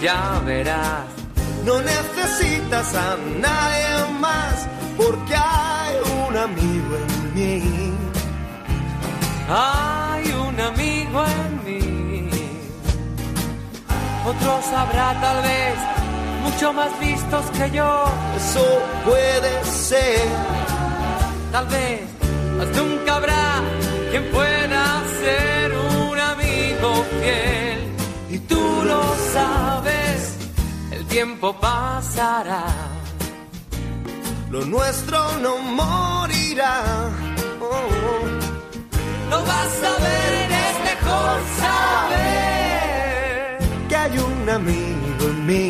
Ya verás. No necesitas a nadie más porque hay un amigo en mí. Hay un amigo en mí. Otros habrá tal vez mucho más vistos que yo. Eso puede ser. Tal vez nunca habrá quien pueda ser un amigo fiel. Y tú lo sabes, tiempo pasará. Lo nuestro no morirá. Oh, Lo vas a ver, es mejor saber. que hay un amigo en mí.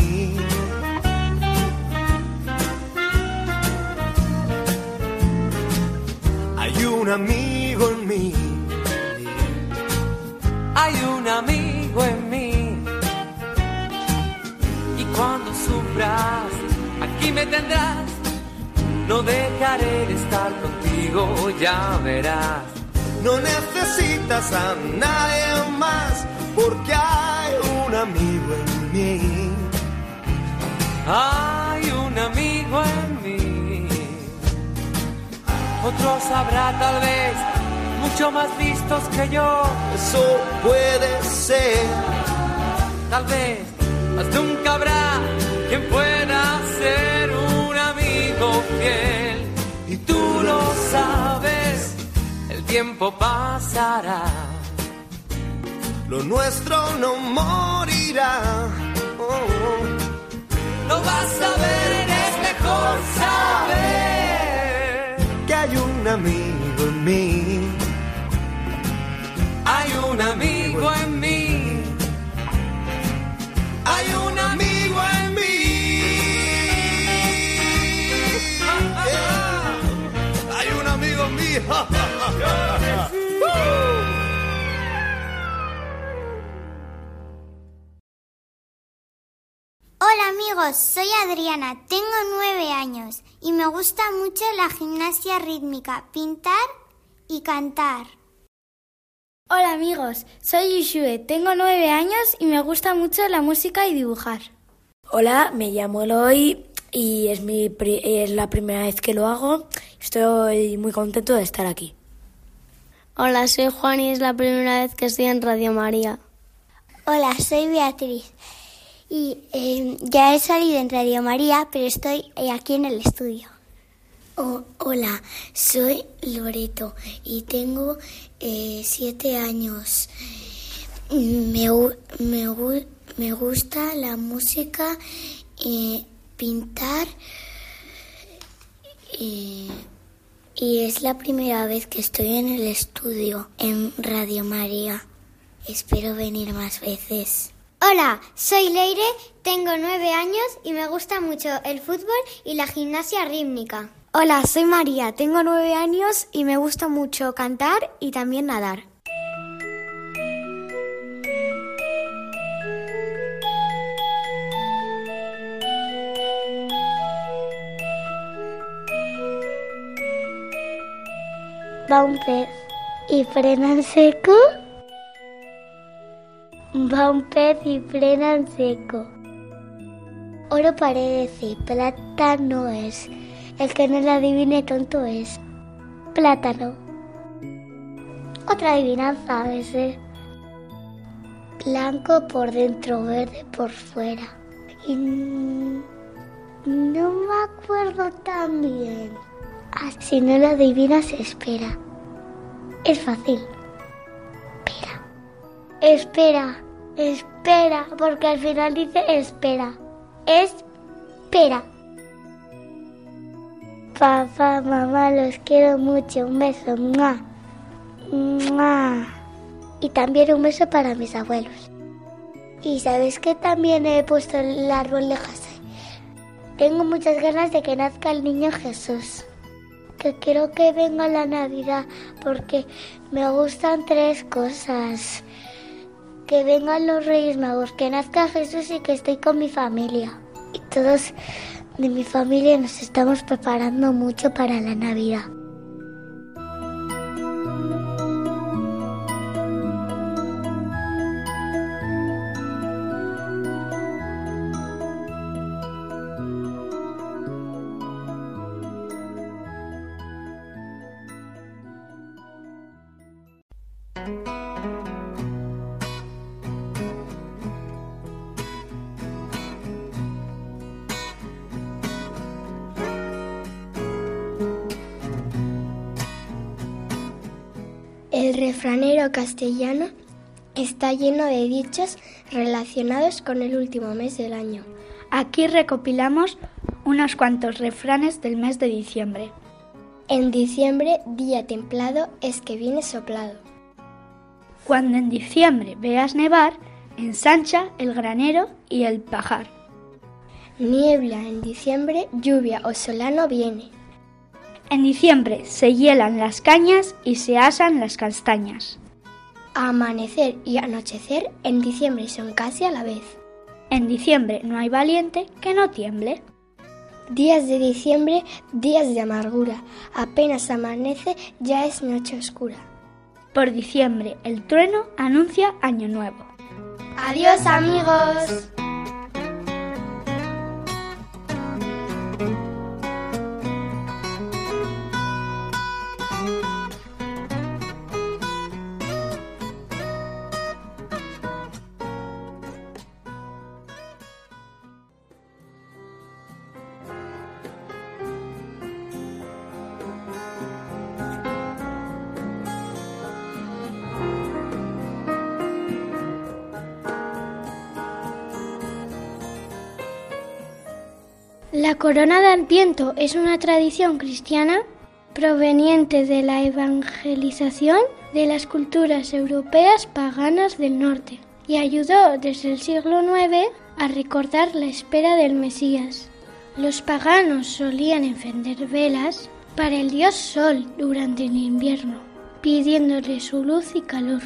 Un amigo en mí. Hay un amigo en mí. Y cuando sufras, aquí me tendrás. No dejaré de estar contigo, ya verás. No necesitas a nadie más porque hay un amigo en mí. Hay un amigo Otros habrá tal vez mucho más vistos que yo. Eso puede ser. Tal vez más nunca habrá quien pueda ser un amigo fiel. Y tú lo sabes, el tiempo pasará. Lo nuestro no morirá. Oh, Lo vas a ver, es mejor saber. Que hay un amigo en mí. Hay un amigo en mí. Hay un amigo en mí. Hay un amigo en mí. Hola amigos, soy Adriana, tengo nueve años y me gusta mucho la gimnasia rítmica, pintar y cantar. Hola amigos, soy Yishue, tengo nueve años y me gusta mucho la música y dibujar. Hola, me llamo Eloy y es, mi pri- es la primera vez que lo hago. Estoy muy contento de estar aquí. Hola, soy Juan y es la primera vez que estoy en Radio María. Hola, soy Beatriz y eh, ya he salido en Radio María, pero estoy eh, aquí en el estudio. Oh, hola, soy Loreto y tengo eh, siete años. Me, me, me gusta la música, eh, pintar eh, y es la primera vez que estoy en el estudio en Radio María. Espero venir más veces. Hola, soy Leire, tengo nueve años y me gusta mucho el fútbol y la gimnasia rítmica. Hola, soy María, tengo nueve años y me gusta mucho cantar y también nadar. Va un pez y frena en seco. Va un pez y frena en seco. Oro parece, plata no es. El que no lo adivine tonto es. Plátano. Otra adivinanza a veces. Blanco por dentro, verde por fuera. Y no me acuerdo tan bien. Ah, si no lo adivinas, espera. Es fácil. Espera. Espera. Espera. Porque al final dice espera. Espera. Papá, mamá, los quiero mucho. Un beso. ¡Mua! ¡Mua! Y también un beso para mis abuelos. Y sabes que también he puesto el árbol de José. Tengo muchas ganas de que nazca el niño Jesús. Que quiero que venga la Navidad porque me gustan tres cosas. Que vengan los Reyes Magos, que nazca Jesús y que estoy con mi familia. Y todos de mi familia nos estamos preparando mucho para la Navidad. Castellano está lleno de dichos relacionados con el último mes del año. Aquí recopilamos unos cuantos refranes del mes de diciembre. En diciembre, día templado es que viene soplado. Cuando en diciembre veas nevar, ensancha el granero y el pajar. Niebla en diciembre, lluvia o solano viene. En diciembre se hielan las cañas y se asan las castañas. Amanecer y anochecer en diciembre son casi a la vez. En diciembre no hay valiente que no tiemble. Días de diciembre, días de amargura. Apenas amanece, ya es noche oscura. Por diciembre el trueno anuncia año nuevo. Adiós amigos. Corona de Adviento es una tradición cristiana proveniente de la evangelización de las culturas europeas paganas del norte y ayudó desde el siglo IX a recordar la espera del Mesías. Los paganos solían encender velas para el dios Sol durante el invierno, pidiéndole su luz y calor.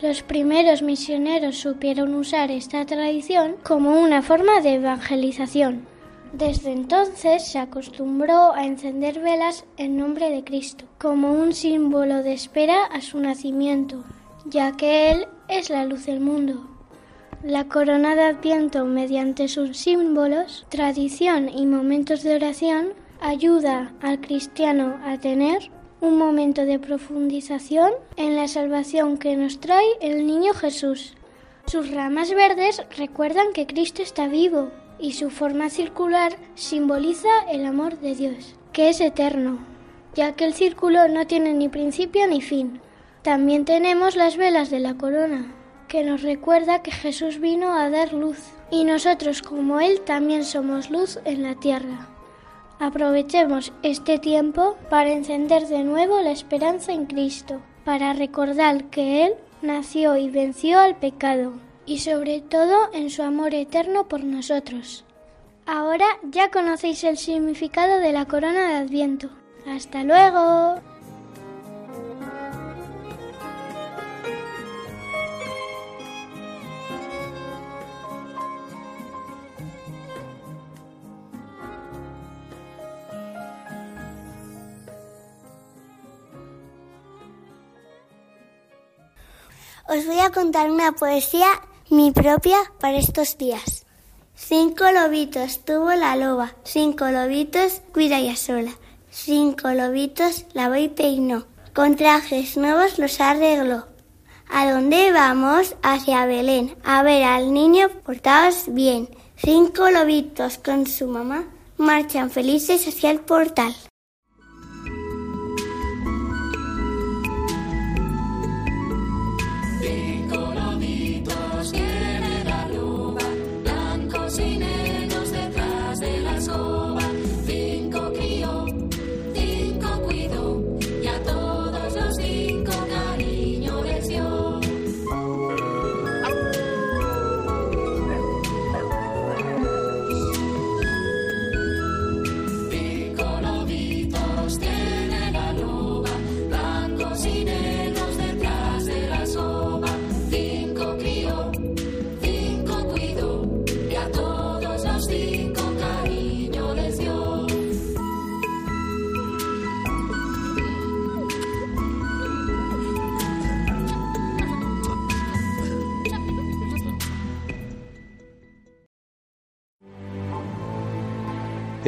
Los primeros misioneros supieron usar esta tradición como una forma de evangelización. Desde entonces se acostumbró a encender velas en nombre de Cristo, como un símbolo de espera a su nacimiento, ya que Él es la luz del mundo. La corona de Adviento, mediante sus símbolos, tradición y momentos de oración, ayuda al cristiano a tener un momento de profundización en la salvación que nos trae el niño Jesús. Sus ramas verdes recuerdan que Cristo está vivo y su forma circular simboliza el amor de Dios, que es eterno, ya que el círculo no tiene ni principio ni fin. También tenemos las velas de la corona, que nos recuerda que Jesús vino a dar luz, y nosotros como Él también somos luz en la tierra. Aprovechemos este tiempo para encender de nuevo la esperanza en Cristo, para recordar que Él nació y venció al pecado, y sobre todo en su amor eterno por nosotros. Ahora ya conocéis el significado de la corona de Adviento. ¡Hasta luego! Os voy a contar una poesía mi propia para estos días. Cinco lobitos tuvo la loba, cinco lobitos cuida ya sola, cinco lobitos lavó y peinó, con trajes nuevos los arregló. ¿A dónde vamos? Hacia Belén, a ver al niño portados bien. Cinco lobitos con su mamá marchan felices hacia el portal.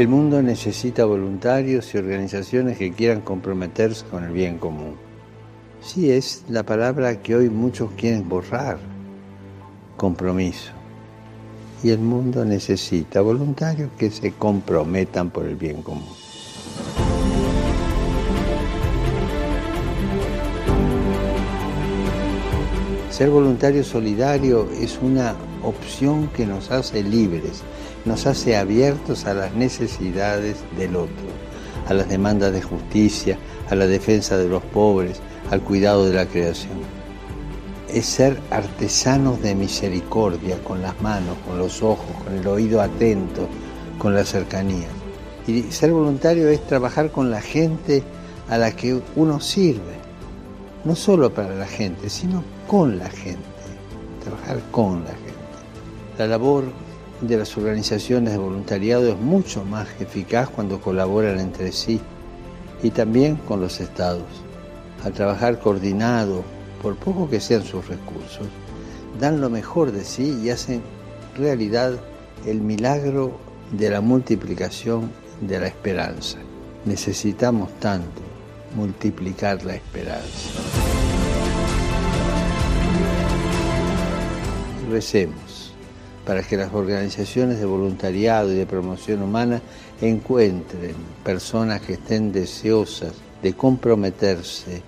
El mundo necesita voluntarios y organizaciones que quieran comprometerse con el bien común. Sí, es la palabra que hoy muchos quieren borrar, compromiso. Y el mundo necesita voluntarios que se comprometan por el bien común. Ser voluntario solidario es una opción que nos hace libres, nos hace abiertos a las necesidades del otro, a las demandas de justicia, a la defensa de los pobres, al cuidado de la creación. Es ser artesanos de misericordia con las manos, con los ojos, con el oído atento, con la cercanía. Y ser voluntario es trabajar con la gente a la que uno sirve, no solo para la gente, sino con la gente, trabajar con la gente. La labor de las organizaciones de voluntariado es mucho más eficaz cuando colaboran entre sí y también con los estados. Al trabajar coordinado, por poco que sean sus recursos, dan lo mejor de sí y hacen realidad el milagro de la multiplicación de la esperanza. Necesitamos tanto multiplicar la esperanza. Recemos para que las organizaciones de voluntariado y de promoción humana encuentren personas que estén deseosas de comprometerse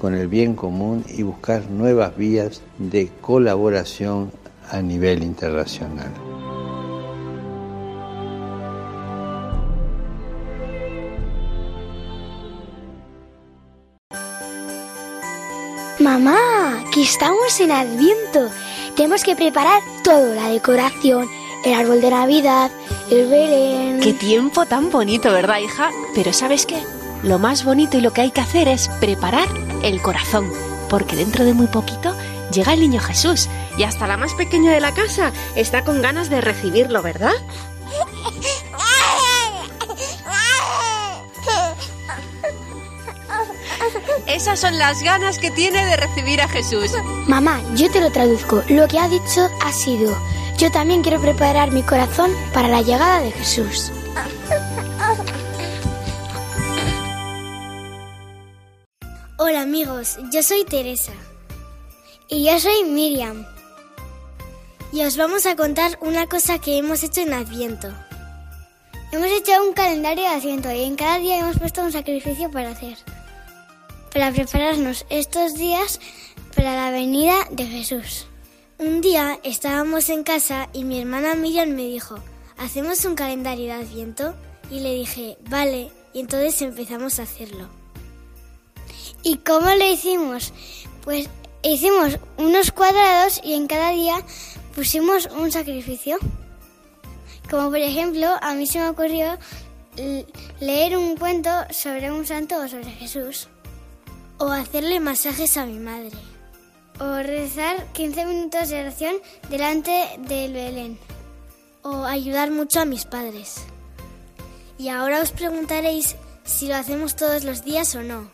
con el bien común y buscar nuevas vías de colaboración a nivel internacional. Mamá, que estamos en Adviento. Tenemos que preparar todo, la decoración, el árbol de Navidad, el Belén. Qué tiempo tan bonito, ¿verdad, hija? Pero ¿sabes qué? Lo más bonito y lo que hay que hacer es preparar el corazón, porque dentro de muy poquito llega el niño Jesús y hasta la más pequeña de la casa está con ganas de recibirlo, ¿verdad? Esas son las ganas que tiene de recibir a Jesús. Mamá, yo te lo traduzco. Lo que ha dicho ha sido, yo también quiero preparar mi corazón para la llegada de Jesús. Hola amigos, yo soy Teresa. Y yo soy Miriam. Y os vamos a contar una cosa que hemos hecho en Adviento. Hemos hecho un calendario de Adviento y en cada día hemos puesto un sacrificio para hacer. Para prepararnos estos días para la venida de Jesús. Un día estábamos en casa y mi hermana Miriam me dijo, ¿hacemos un calendario de Adviento? Y le dije, vale, y entonces empezamos a hacerlo. ¿Y cómo lo hicimos? Pues hicimos unos cuadrados y en cada día pusimos un sacrificio. Como por ejemplo, a mí se me ocurrió leer un cuento sobre un santo o sobre Jesús. O hacerle masajes a mi madre. O rezar 15 minutos de oración delante del Belén. O ayudar mucho a mis padres. Y ahora os preguntaréis si lo hacemos todos los días o no.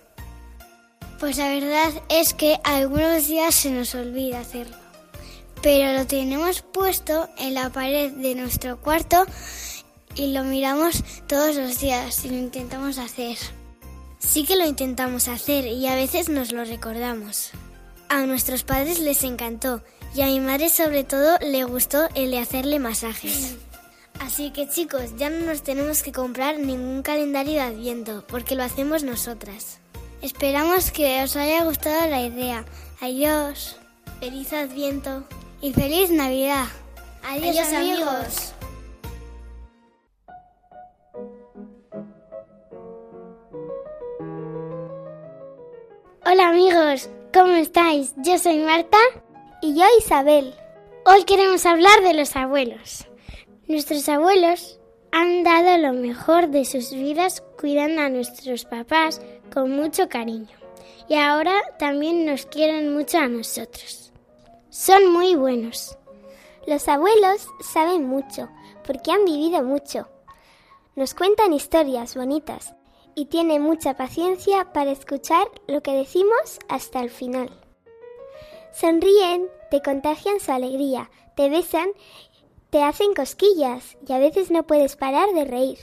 Pues la verdad es que algunos días se nos olvida hacerlo. Pero lo tenemos puesto en la pared de nuestro cuarto y lo miramos todos los días y lo intentamos hacer. Sí que lo intentamos hacer y a veces nos lo recordamos. A nuestros padres les encantó y a mi madre sobre todo le gustó el de hacerle masajes. Así que chicos, ya no nos tenemos que comprar ningún calendario de Adviento porque lo hacemos nosotras. Esperamos que os haya gustado la idea. Adiós. Feliz Adviento. Y feliz Navidad. Adiós, Adiós, amigos. amigos. Hola amigos, ¿cómo estáis? Yo soy Marta y yo Isabel. Hoy queremos hablar de los abuelos. Nuestros abuelos han dado lo mejor de sus vidas cuidando a nuestros papás con mucho cariño. Y ahora también nos quieren mucho a nosotros. Son muy buenos. Los abuelos saben mucho porque han vivido mucho. Nos cuentan historias bonitas y tienen mucha paciencia para escuchar lo que decimos hasta el final. Sonríen, te contagian su alegría, te besan, te hacen cosquillas y a veces no puedes parar de reír.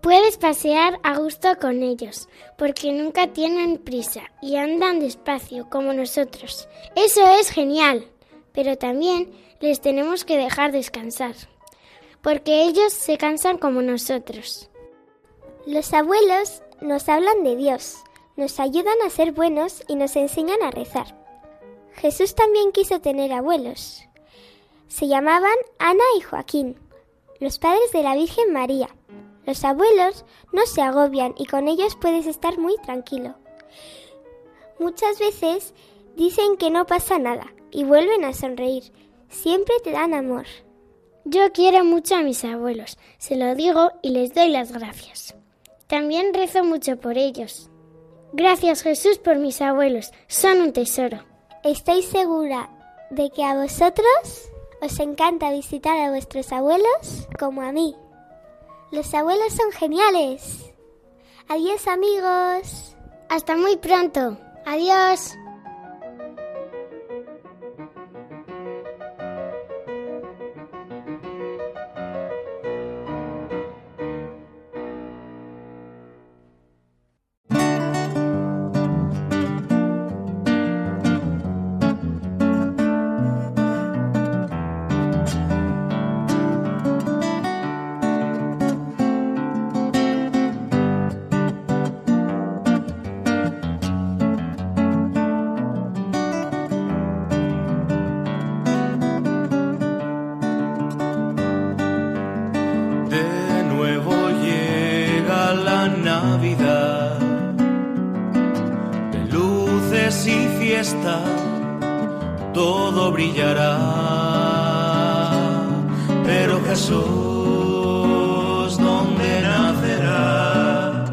Puedes pasear a gusto con ellos, porque nunca tienen prisa y andan despacio como nosotros. Eso es genial, pero también les tenemos que dejar descansar, porque ellos se cansan como nosotros. Los abuelos nos hablan de Dios, nos ayudan a ser buenos y nos enseñan a rezar. Jesús también quiso tener abuelos. Se llamaban Ana y Joaquín, los padres de la Virgen María. Los abuelos no se agobian y con ellos puedes estar muy tranquilo. Muchas veces dicen que no pasa nada y vuelven a sonreír. Siempre te dan amor. Yo quiero mucho a mis abuelos, se lo digo y les doy las gracias. También rezo mucho por ellos. Gracias Jesús por mis abuelos, son un tesoro. Estoy segura de que a vosotros os encanta visitar a vuestros abuelos como a mí. Los abuelos son geniales. Adiós amigos. Hasta muy pronto. Adiós. Todo brillará. Pero Jesús, ¿dónde nacerá?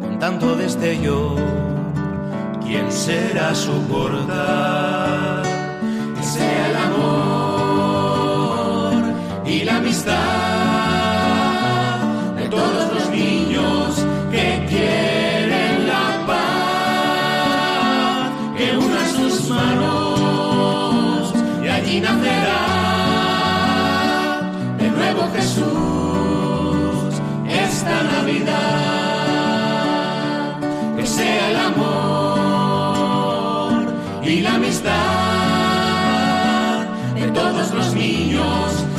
Con tanto destello, ¿quién será su portal? Que sea el amor y la amistad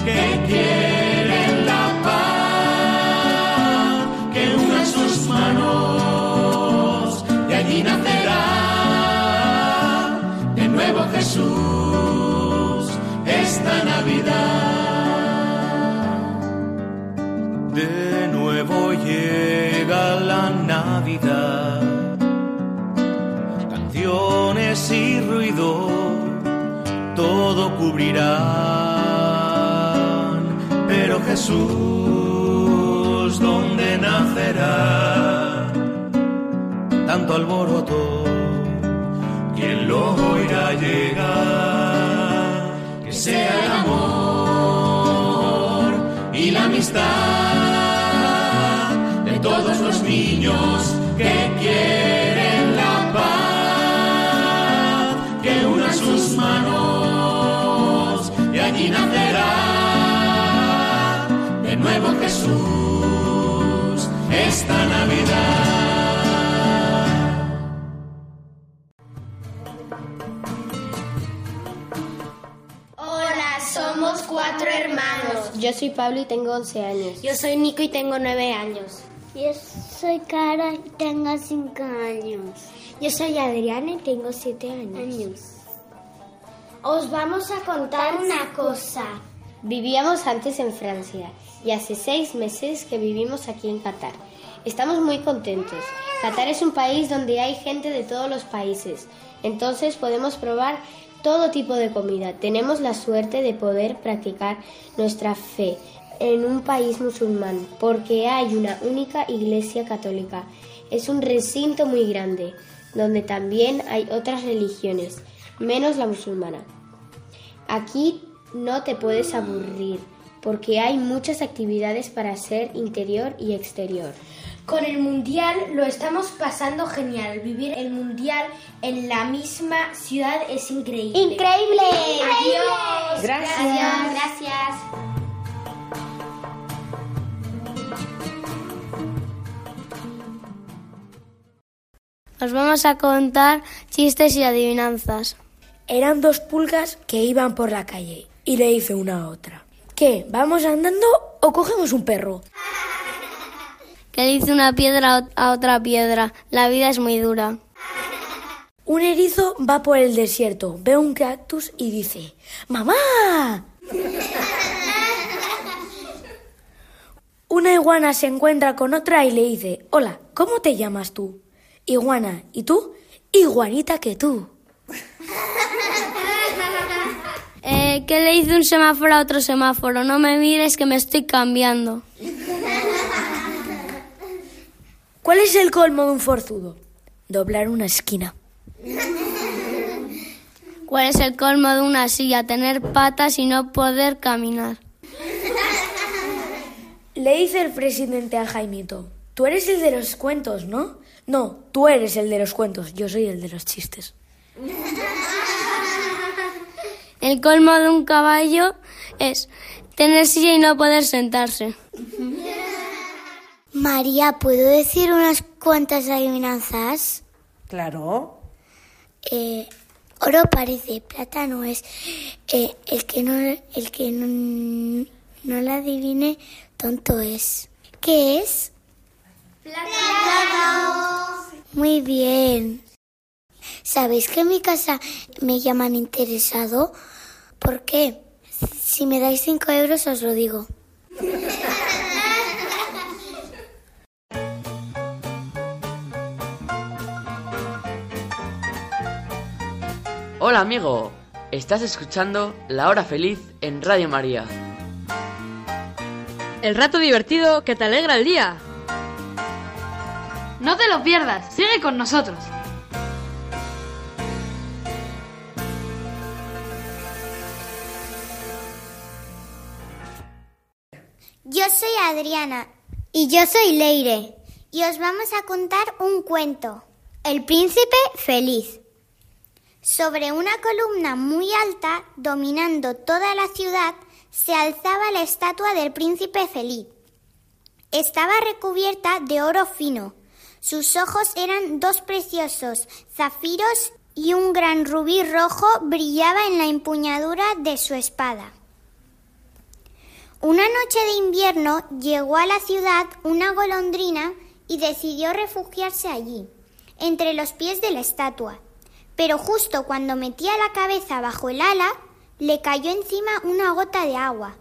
que quieren la paz, que unan sus manos y allí nacerá de nuevo Jesús esta Navidad. De nuevo llega la Navidad, canciones y ruido, todo cubrirá Jesús, ¿dónde nacerá? Tanto alboroto, ¿quién lo oirá llegar? Que sea el amor y la amistad de todos los niños que quieren la paz, que unan sus manos y allí nacerá Jesús esta Navidad. Hola, somos cuatro hermanos. Yo soy Pablo y tengo 11 años. Yo soy Nico y tengo nueve años. Yo soy Cara y tengo cinco años. Yo soy Adriana y tengo siete años. Os vamos a contar una cosa. Vivíamos antes en Francia y hace seis meses que vivimos aquí en Qatar. Estamos muy contentos. Qatar es un país donde hay gente de todos los países, entonces podemos probar todo tipo de comida. Tenemos la suerte de poder practicar nuestra fe en un país musulmán porque hay una única iglesia católica. Es un recinto muy grande donde también hay otras religiones, menos la musulmana. Aquí no te puedes aburrir porque hay muchas actividades para hacer interior y exterior. Con el mundial lo estamos pasando genial. Vivir el mundial en la misma ciudad es increíble. ¡Increíble! Adiós. Gracias. Gracias. Os vamos a contar chistes y adivinanzas. Eran dos pulgas que iban por la calle y le dice una a otra. ¿Qué? ¿Vamos andando o cogemos un perro? Que le dice una piedra a otra piedra. La vida es muy dura. Un erizo va por el desierto, ve un cactus y dice, ¡Mamá! Una iguana se encuentra con otra y le dice, Hola, ¿cómo te llamas tú? Iguana, ¿y tú? Iguanita que tú. Eh, ¿Qué le dice un semáforo a otro semáforo? No me mires que me estoy cambiando. ¿Cuál es el colmo de un forzudo? Doblar una esquina. ¿Cuál es el colmo de una silla? Tener patas y no poder caminar. Le dice el presidente al Jaimito, tú eres el de los cuentos, ¿no? No, tú eres el de los cuentos, yo soy el de los chistes. El colmo de un caballo es tener silla y no poder sentarse. María, ¿puedo decir unas cuantas adivinanzas? Claro. Eh, oro parece, plata no es. Eh, el que no, el que no, no la adivine, tonto es. ¿Qué es? Muy bien. ¿Sabéis que en mi casa me llaman interesado? ¿Por qué? Si me dais cinco euros os lo digo. Hola amigo, estás escuchando La Hora Feliz en Radio María. El rato divertido que te alegra el día. No te lo pierdas, sigue con nosotros. Yo soy Adriana. Y yo soy Leire. Y os vamos a contar un cuento. El príncipe feliz. Sobre una columna muy alta, dominando toda la ciudad, se alzaba la estatua del príncipe feliz. Estaba recubierta de oro fino. Sus ojos eran dos preciosos zafiros y un gran rubí rojo brillaba en la empuñadura de su espada. Una noche de invierno llegó a la ciudad una golondrina y decidió refugiarse allí, entre los pies de la estatua. Pero justo cuando metía la cabeza bajo el ala, le cayó encima una gota de agua.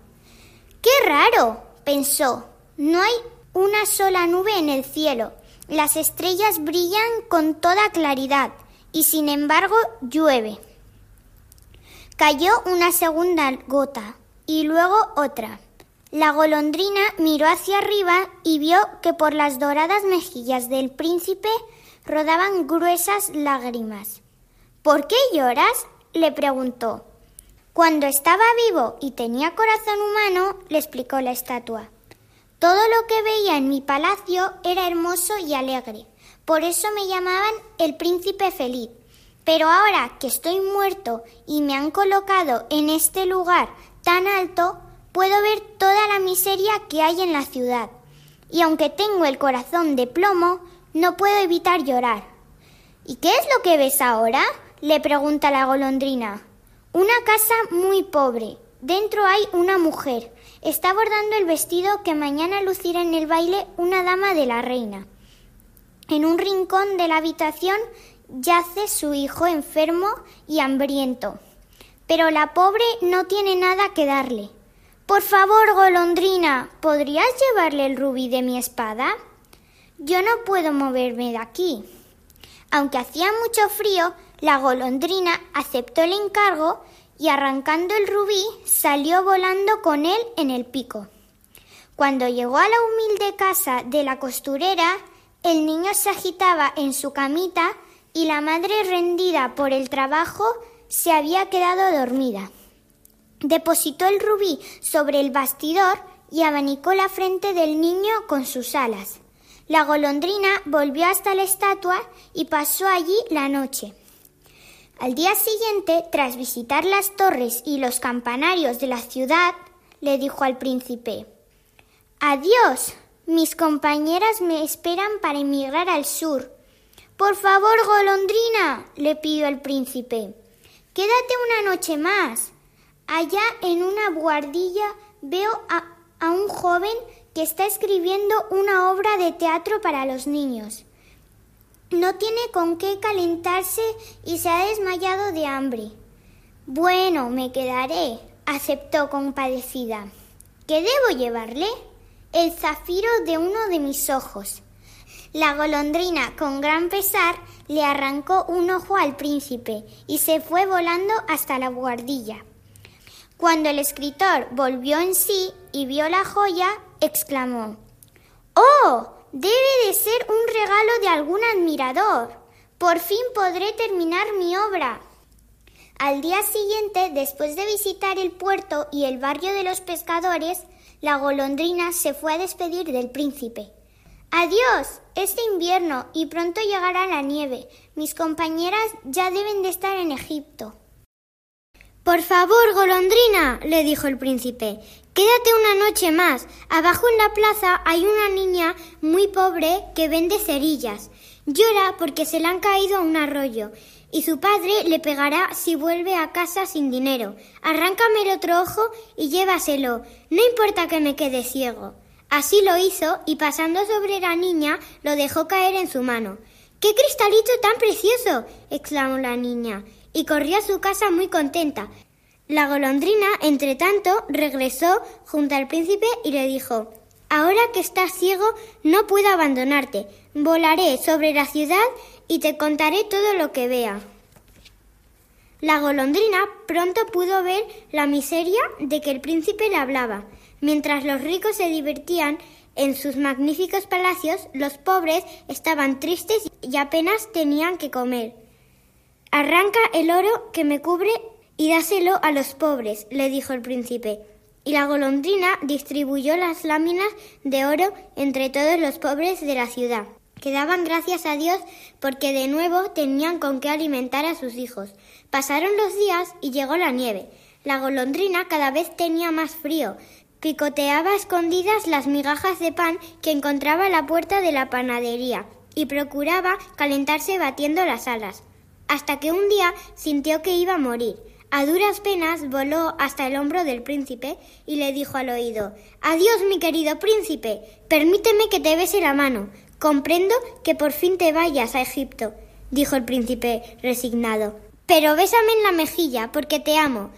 ¡Qué raro! pensó. No hay una sola nube en el cielo, Las estrellas brillan con toda claridad y sin embargo llueve. Cayó una segunda gota y luego otra. La golondrina miró hacia arriba y vio que por las doradas mejillas del príncipe rodaban gruesas lágrimas. ¿Por qué lloras? le preguntó. Cuando estaba vivo y tenía corazón humano, le explicó la estatua. Todo lo que veía en mi palacio era hermoso y alegre. Por eso me llamaban el príncipe feliz. Pero ahora que estoy muerto y me han colocado en este lugar tan alto, puedo ver toda la miseria que hay en la ciudad. Y aunque tengo el corazón de plomo, no puedo evitar llorar. ¿Y qué es lo que ves ahora? le pregunta la golondrina. Una casa muy pobre. Dentro hay una mujer. Está bordando el vestido que mañana lucirá en el baile una dama de la reina. En un rincón de la habitación yace su hijo enfermo y hambriento. Pero la pobre no tiene nada que darle. Por favor, golondrina, ¿podrías llevarle el rubí de mi espada? Yo no puedo moverme de aquí. Aunque hacía mucho frío, la golondrina aceptó el encargo y arrancando el rubí salió volando con él en el pico. Cuando llegó a la humilde casa de la costurera, el niño se agitaba en su camita y la madre, rendida por el trabajo, se había quedado dormida. Depositó el rubí sobre el bastidor y abanicó la frente del niño con sus alas. La golondrina volvió hasta la estatua y pasó allí la noche. Al día siguiente, tras visitar las torres y los campanarios de la ciudad, le dijo al príncipe Adiós. Mis compañeras me esperan para emigrar al sur. Por favor, golondrina, le pidió el príncipe. Quédate una noche más. Allá en una buhardilla veo a, un joven que está escribiendo una obra de teatro para los niños. No tiene con qué calentarse y se ha desmayado de hambre. Bueno, me quedaré, aceptó compadecida. ¿Qué debo llevarle? El zafiro de uno de mis ojos. La golondrina, con gran pesar, le arrancó un ojo al príncipe y se fue volando hasta la buhardilla. Cuando el escritor volvió en sí y vio la joya, exclamó ¡Oh! Debe de ser un regalo de algún admirador. Por fin podré terminar mi obra. Al día siguiente, después de visitar el puerto y el barrio de los pescadores, la golondrina se fue a despedir del príncipe. Adiós, este invierno y pronto llegará la nieve. Mis compañeras ya deben de estar en Egipto. Por favor, golondrina, le dijo el príncipe, quédate una noche más. Abajo en la plaza hay una niña muy pobre que vende cerillas. Llora porque se le han caído a un arroyo y su padre le pegará si vuelve a casa sin dinero. Arráncame el otro ojo y llévaselo. No importa que me quede ciego. Así lo hizo y pasando sobre la niña lo dejó caer en su mano. ¡Qué cristalito tan precioso! exclamó la niña y corrió a su casa muy contenta. La golondrina, entre tanto, regresó junto al príncipe y le dijo Ahora que estás ciego, no puedo abandonarte. Volaré sobre la ciudad y te contaré todo lo que vea. La golondrina pronto pudo ver la miseria de que el príncipe le hablaba. Mientras los ricos se divertían en sus magníficos palacios, los pobres estaban tristes y apenas tenían que comer. Arranca el oro que me cubre y dáselo a los pobres, le dijo el príncipe. Y la golondrina distribuyó las láminas de oro entre todos los pobres de la ciudad, que daban gracias a Dios porque de nuevo tenían con qué alimentar a sus hijos. Pasaron los días y llegó la nieve. La golondrina cada vez tenía más frío. Picoteaba a escondidas las migajas de pan que encontraba a la puerta de la panadería y procuraba calentarse batiendo las alas, hasta que un día sintió que iba a morir. A duras penas voló hasta el hombro del príncipe y le dijo al oído Adiós, mi querido príncipe. Permíteme que te bese la mano. Comprendo que por fin te vayas a Egipto, dijo el príncipe resignado. Pero bésame en la mejilla, porque te amo.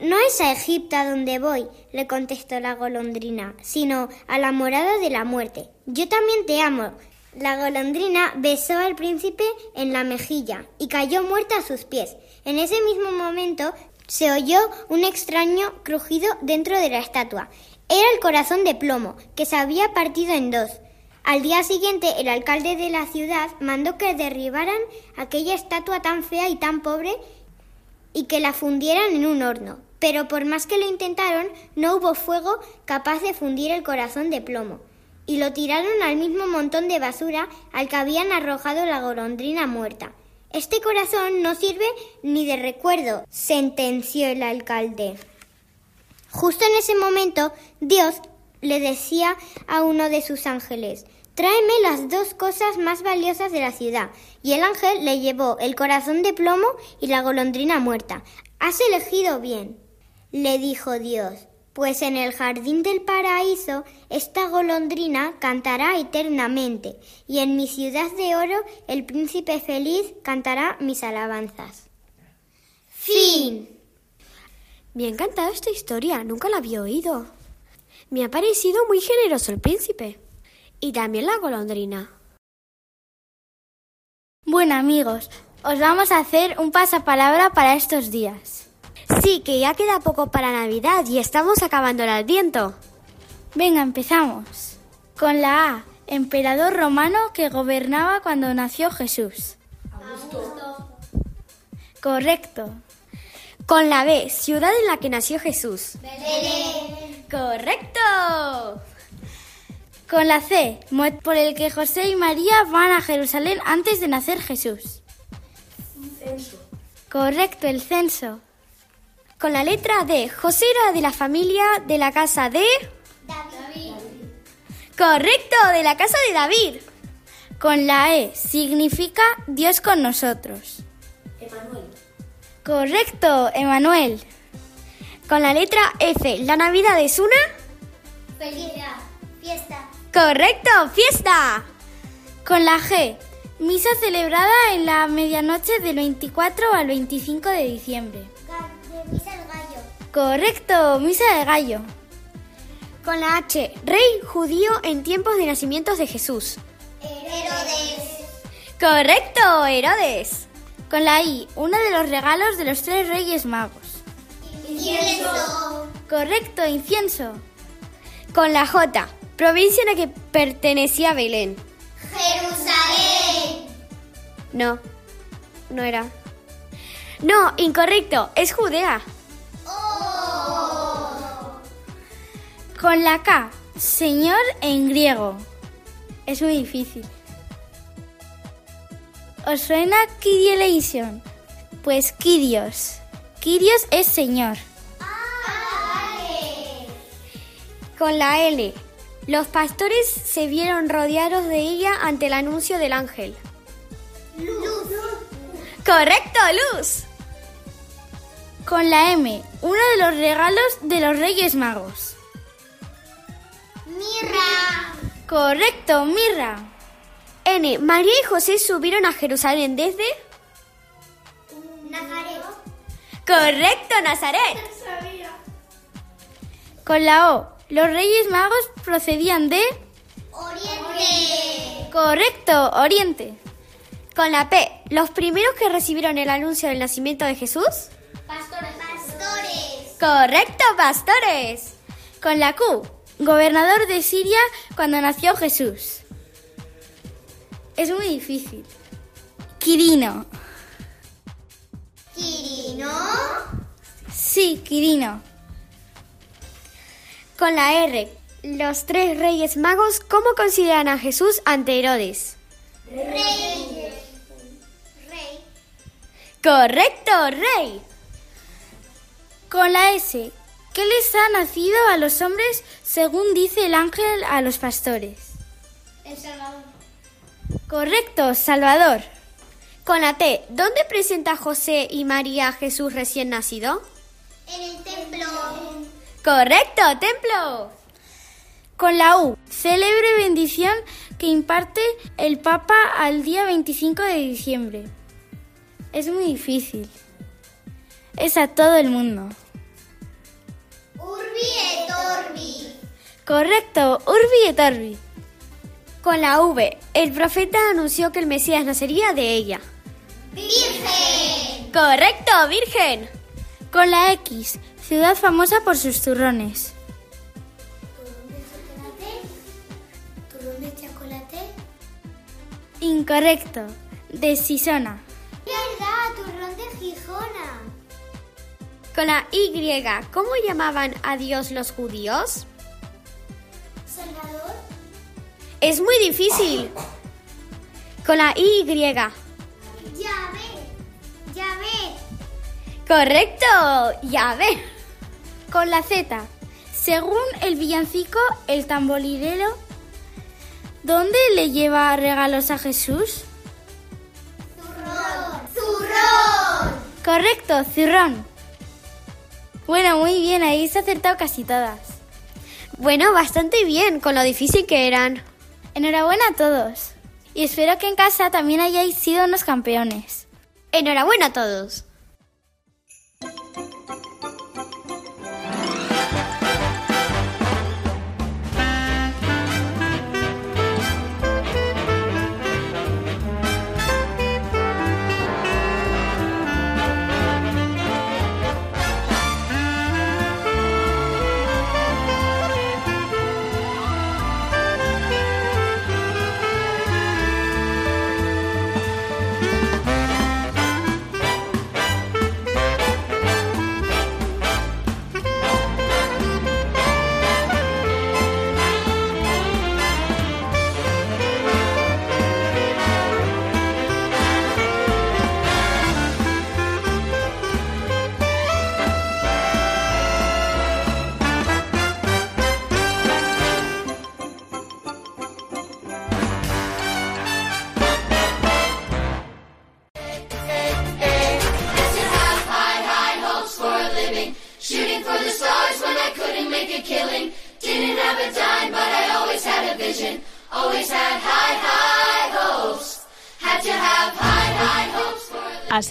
No es a Egipto a donde voy, le contestó la golondrina, sino a la morada de la muerte. Yo también te amo. La golondrina besó al príncipe en la mejilla y cayó muerta a sus pies. En ese mismo momento se oyó un extraño crujido dentro de la estatua. Era el corazón de plomo, que se había partido en dos. Al día siguiente, el alcalde de la ciudad mandó que derribaran aquella estatua tan fea y tan pobre y que la fundieran en un horno. Pero por más que lo intentaron, no hubo fuego capaz de fundir el corazón de plomo. Y lo tiraron al mismo montón de basura al que habían arrojado la golondrina muerta. Este corazón no sirve ni de recuerdo, sentenció el alcalde. Justo en ese momento, Dios le decía a uno de sus ángeles, Tráeme las dos cosas más valiosas de la ciudad. Y el ángel le llevó el corazón de plomo y la golondrina muerta. Has elegido bien, le dijo Dios, pues en el jardín del paraíso esta golondrina cantará eternamente, y en mi ciudad de oro el príncipe feliz cantará mis alabanzas. Fin. Me ha encantado esta historia, nunca la había oído. Me ha parecido muy generoso el príncipe. Y también la golondrina. Bueno amigos, os vamos a hacer un pasapalabra para estos días. Sí, que ya queda poco para Navidad y estamos acabando el Adviento. Venga, empezamos. Con la A, emperador romano que gobernaba cuando nació Jesús. Correcto. Con la B, ciudad en la que nació Jesús. Correcto. Con la C, por el que José y María van a Jerusalén antes de nacer Jesús. Correcto, el censo. Con la letra D, José era de la familia de la casa de... Correcto, de la casa de David. Con la E, significa Dios con nosotros. Correcto, Emanuel. Con la letra F, la Navidad es una... Felicidad, fiesta. Correcto, fiesta. Con la G, misa celebrada en la medianoche del 24 al 25 de diciembre. Misa el gallo. Correcto, misa de gallo. Con la H, rey judío en tiempos de nacimientos de Jesús. Herodes. Correcto, Herodes. Con la I, uno de los regalos de los tres reyes magos. Incienso. Correcto, incienso. Con la J, provincia a la que pertenecía Belén. Jerusalén. No, no era. No, incorrecto, es Judea. Con la K, Señor en griego. Es muy difícil. ¿Os suena Kyrie eleison? Pues Kyrios. Kyrios es Señor. Con la L, los pastores se vieron rodeados de ella ante el anuncio del ángel. Luz. Correcto, Luz. Con la M, uno de los regalos de los Reyes Magos. Mirra. Correcto, mirra. N, María y José subieron a Jerusalén desde... Nazaret. Correcto, Nazaret. Con la O, los Reyes Magos procedían de... Oriente. Correcto, Oriente. Con la P, los primeros que recibieron el anuncio del nacimiento de Jesús. Pastores. Pastores. Correcto, pastores. Con la Q, gobernador de Siria cuando nació Jesús. Es muy difícil. Quirino. Quirino. Sí, Quirino. Con la R, los tres reyes magos, ¿cómo consideran a Jesús ante Herodes? Rey. Rey. Correcto, rey. Con la S, ¿qué les ha nacido a los hombres según dice el ángel a los pastores? El Salvador. Correcto, Salvador. Con la T, ¿dónde presenta José y María a Jesús recién nacido? En el templo. Correcto, templo. Con la U, célebre bendición que imparte el Papa al día 25 de diciembre. Es muy difícil. Es a todo el mundo. Urbi et orbi. Correcto, Urbi et Orbi. Con la V, el profeta anunció que el Mesías nacería de ella. ¡Virgen! Correcto, virgen. Con la X, ciudad famosa por sus turrones. ¿Turrón de chocolate? Incorrecto, de Sisona. Con la Y, ¿cómo llamaban a Dios los judíos? ¿Salvador? Es muy difícil. Con la Y. Ya ve. Ya ve. Correcto, ya ve. Con la Z, según el villancico El tamborilero, ¿dónde le lleva regalos a Jesús? Zurrón. Zurrón. Correcto, zurrón. Bueno, muy bien, ahí se ha acertado casi todas. Bueno, bastante bien, con lo difícil que eran. Enhorabuena a todos. Y espero que en casa también hayáis sido unos campeones. Enhorabuena a todos.